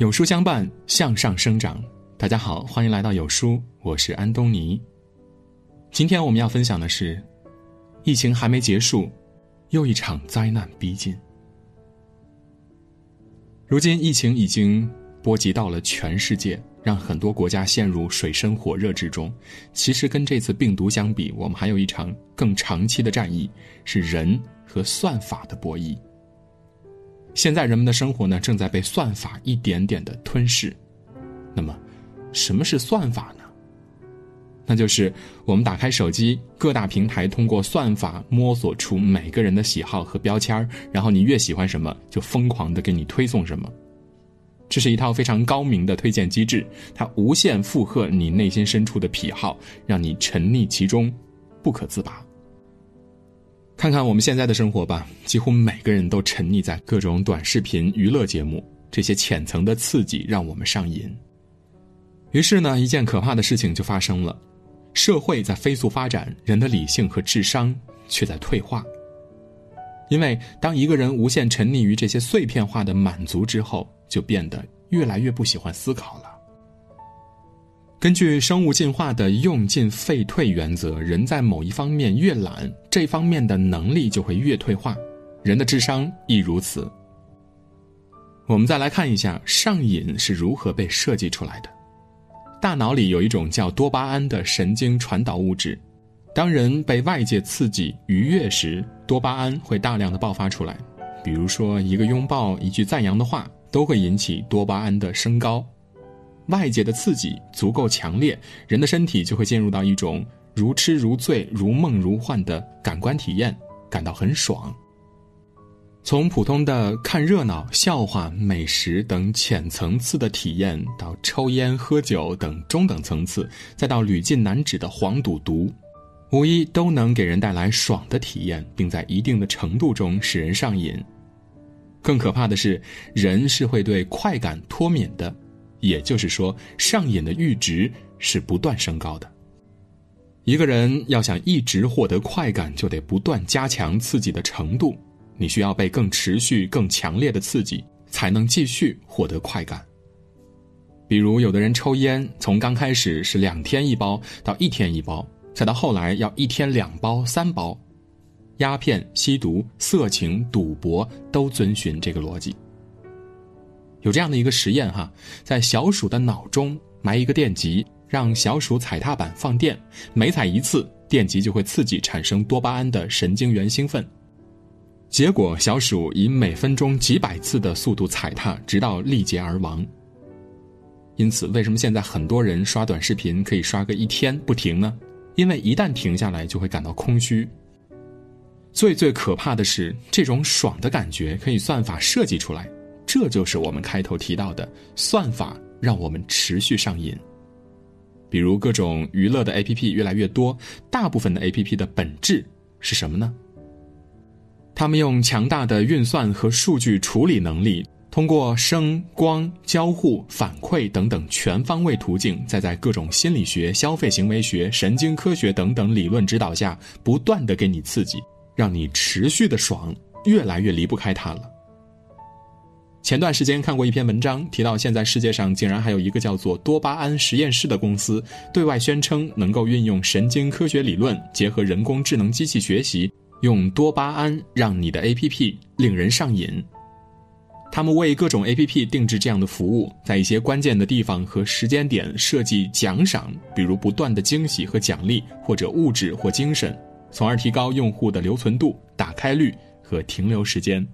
有书相伴，向上生长。大家好，欢迎来到有书，我是安东尼。今天我们要分享的是，疫情还没结束，又一场灾难逼近。如今疫情已经波及到了全世界，让很多国家陷入水深火热之中。其实跟这次病毒相比，我们还有一场更长期的战役，是人和算法的博弈。现在人们的生活呢，正在被算法一点点的吞噬。那么，什么是算法呢？那就是我们打开手机，各大平台通过算法摸索出每个人的喜好和标签然后你越喜欢什么，就疯狂的给你推送什么。这是一套非常高明的推荐机制，它无限附和你内心深处的癖好，让你沉溺其中，不可自拔。看看我们现在的生活吧，几乎每个人都沉溺在各种短视频娱乐节目，这些浅层的刺激让我们上瘾。于是呢，一件可怕的事情就发生了：社会在飞速发展，人的理性和智商却在退化。因为当一个人无限沉溺于这些碎片化的满足之后，就变得越来越不喜欢思考了。根据生物进化的用进废退原则，人在某一方面越懒，这方面的能力就会越退化。人的智商亦如此。我们再来看一下上瘾是如何被设计出来的。大脑里有一种叫多巴胺的神经传导物质，当人被外界刺激愉悦时，多巴胺会大量的爆发出来。比如说一个拥抱、一句赞扬的话，都会引起多巴胺的升高。外界的刺激足够强烈，人的身体就会进入到一种如痴如醉、如梦如幻的感官体验，感到很爽。从普通的看热闹、笑话、美食等浅层次的体验，到抽烟、喝酒等中等层次，再到屡禁难止的黄赌毒，无一都能给人带来爽的体验，并在一定的程度中使人上瘾。更可怕的是，人是会对快感脱敏的。也就是说，上瘾的阈值是不断升高的。一个人要想一直获得快感，就得不断加强刺激的程度。你需要被更持续、更强烈的刺激，才能继续获得快感。比如，有的人抽烟，从刚开始是两天一包，到一天一包，再到后来要一天两包、三包。鸦片、吸毒、色情、赌博都遵循这个逻辑。有这样的一个实验哈，在小鼠的脑中埋一个电极，让小鼠踩踏板放电，每踩一次，电极就会刺激产生多巴胺的神经元兴奋。结果，小鼠以每分钟几百次的速度踩踏，直到力竭而亡。因此，为什么现在很多人刷短视频可以刷个一天不停呢？因为一旦停下来，就会感到空虚。最最可怕的是，这种爽的感觉可以算法设计出来。这就是我们开头提到的算法，让我们持续上瘾。比如各种娱乐的 APP 越来越多，大部分的 APP 的本质是什么呢？他们用强大的运算和数据处理能力，通过声、光、交互、反馈等等全方位途径，再在各种心理学、消费行为学、神经科学等等理论指导下，不断的给你刺激，让你持续的爽，越来越离不开它了。前段时间看过一篇文章，提到现在世界上竟然还有一个叫做多巴胺实验室的公司，对外宣称能够运用神经科学理论，结合人工智能机器学习，用多巴胺让你的 APP 令人上瘾。他们为各种 APP 定制这样的服务，在一些关键的地方和时间点设计奖赏，比如不断的惊喜和奖励，或者物质或精神，从而提高用户的留存度、打开率和停留时间。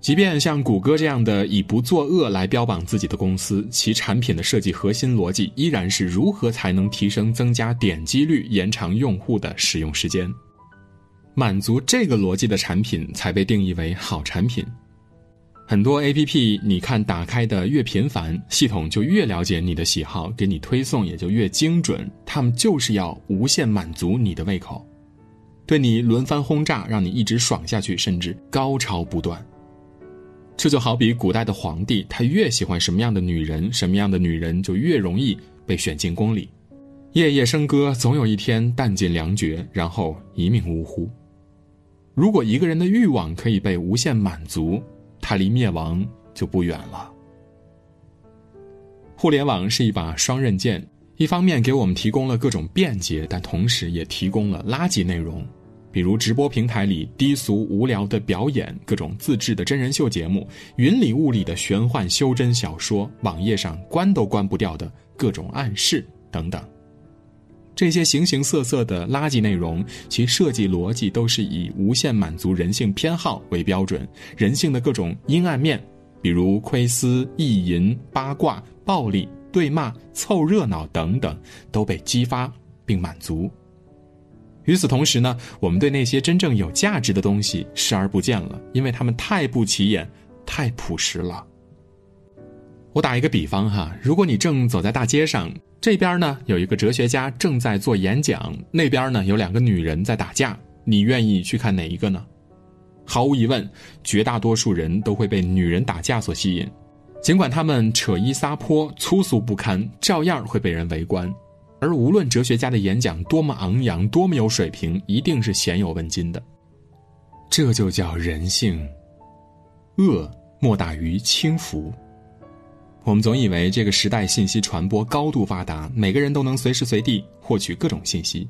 即便像谷歌这样的以不作恶来标榜自己的公司，其产品的设计核心逻辑依然是如何才能提升、增加点击率、延长用户的使用时间。满足这个逻辑的产品才被定义为好产品。很多 APP，你看打开的越频繁，系统就越了解你的喜好，给你推送也就越精准。他们就是要无限满足你的胃口，对你轮番轰炸，让你一直爽下去，甚至高潮不断。这就好比古代的皇帝，他越喜欢什么样的女人，什么样的女人就越容易被选进宫里，夜夜笙歌，总有一天弹尽粮绝，然后一命呜呼。如果一个人的欲望可以被无限满足，他离灭亡就不远了。互联网是一把双刃剑，一方面给我们提供了各种便捷，但同时也提供了垃圾内容，比如直播平台里低俗无聊的表演、各种自制的真人秀节目、云里雾里的玄幻修真小说、网页上关都关不掉的各种暗示等等。这些形形色色的垃圾内容，其设计逻辑都是以无限满足人性偏好为标准，人性的各种阴暗面。比如窥私、意淫、八卦、暴力、对骂、凑热闹等等，都被激发并满足。与此同时呢，我们对那些真正有价值的东西视而不见了，因为它们太不起眼、太朴实了。我打一个比方哈，如果你正走在大街上，这边呢有一个哲学家正在做演讲，那边呢有两个女人在打架，你愿意去看哪一个呢？毫无疑问，绝大多数人都会被女人打架所吸引，尽管他们扯衣撒泼、粗俗不堪，照样会被人围观。而无论哲学家的演讲多么昂扬、多么有水平，一定是鲜有问津的。这就叫人性，恶莫大于轻浮。我们总以为这个时代信息传播高度发达，每个人都能随时随地获取各种信息。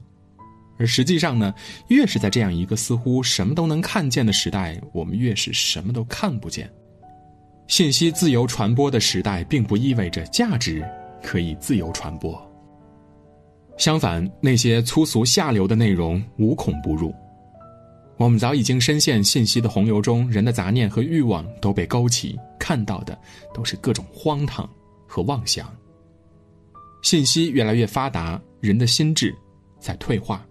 而实际上呢，越是在这样一个似乎什么都能看见的时代，我们越是什么都看不见。信息自由传播的时代，并不意味着价值可以自由传播。相反，那些粗俗下流的内容无孔不入。我们早已经深陷信息的洪流中，人的杂念和欲望都被勾起，看到的都是各种荒唐和妄想。信息越来越发达，人的心智在退化。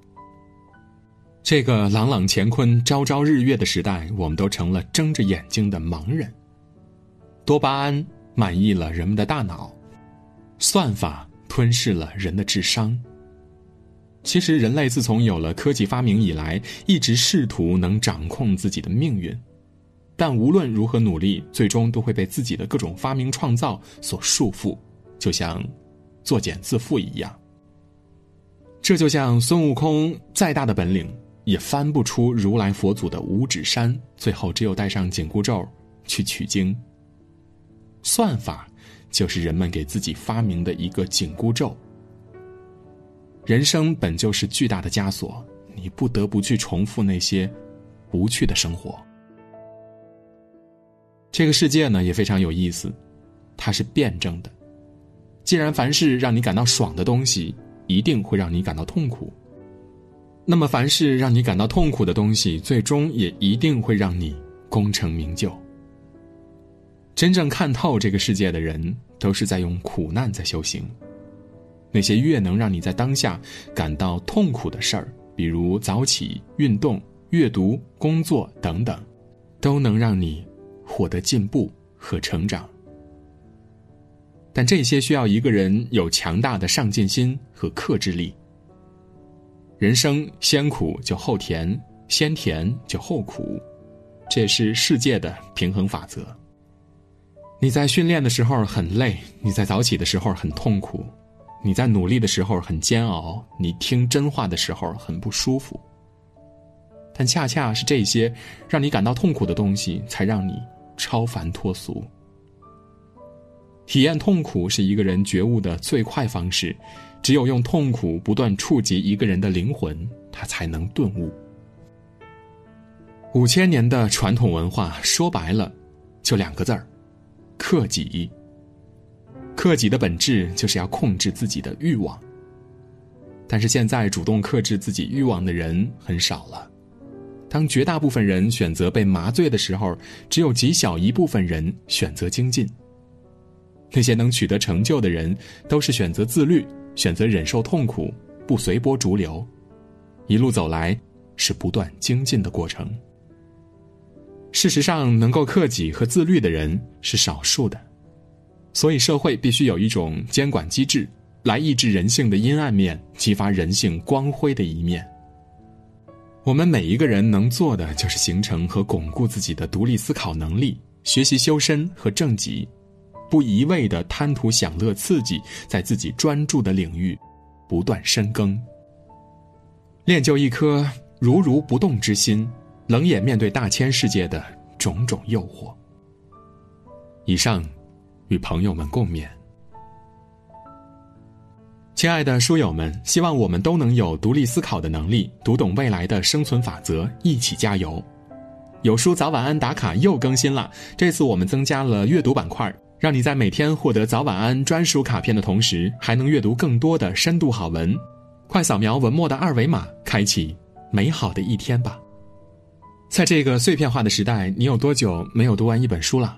这个朗朗乾坤、朝朝日月的时代，我们都成了睁着眼睛的盲人。多巴胺满意了人们的大脑，算法吞噬了人的智商。其实，人类自从有了科技发明以来，一直试图能掌控自己的命运，但无论如何努力，最终都会被自己的各种发明创造所束缚，就像作茧自缚一样。这就像孙悟空再大的本领。也翻不出如来佛祖的五指山，最后只有带上紧箍咒去取经。算法就是人们给自己发明的一个紧箍咒。人生本就是巨大的枷锁，你不得不去重复那些无趣的生活。这个世界呢也非常有意思，它是辩证的。既然凡是让你感到爽的东西，一定会让你感到痛苦。那么，凡是让你感到痛苦的东西，最终也一定会让你功成名就。真正看透这个世界的人，都是在用苦难在修行。那些越能让你在当下感到痛苦的事儿，比如早起、运动、阅读、工作等等，都能让你获得进步和成长。但这些需要一个人有强大的上进心和克制力。人生先苦就后甜，先甜就后苦，这是世界的平衡法则。你在训练的时候很累，你在早起的时候很痛苦，你在努力的时候很煎熬，你听真话的时候很不舒服。但恰恰是这些让你感到痛苦的东西，才让你超凡脱俗。体验痛苦是一个人觉悟的最快方式。只有用痛苦不断触及一个人的灵魂，他才能顿悟。五千年的传统文化，说白了，就两个字儿：克己。克己的本质就是要控制自己的欲望。但是现在主动克制自己欲望的人很少了。当绝大部分人选择被麻醉的时候，只有极小一部分人选择精进。那些能取得成就的人，都是选择自律。选择忍受痛苦，不随波逐流，一路走来是不断精进的过程。事实上，能够克己和自律的人是少数的，所以社会必须有一种监管机制，来抑制人性的阴暗面，激发人性光辉的一面。我们每一个人能做的，就是形成和巩固自己的独立思考能力，学习修身和正己。不一味的贪图享乐刺激，在自己专注的领域不断深耕，练就一颗如如不动之心，冷眼面对大千世界的种种诱惑。以上，与朋友们共勉。亲爱的书友们，希望我们都能有独立思考的能力，读懂未来的生存法则，一起加油。有书早晚安打卡又更新了，这次我们增加了阅读板块，让你在每天获得早晚安专属卡片的同时，还能阅读更多的深度好文。快扫描文末的二维码，开启美好的一天吧。在这个碎片化的时代，你有多久没有读完一本书了？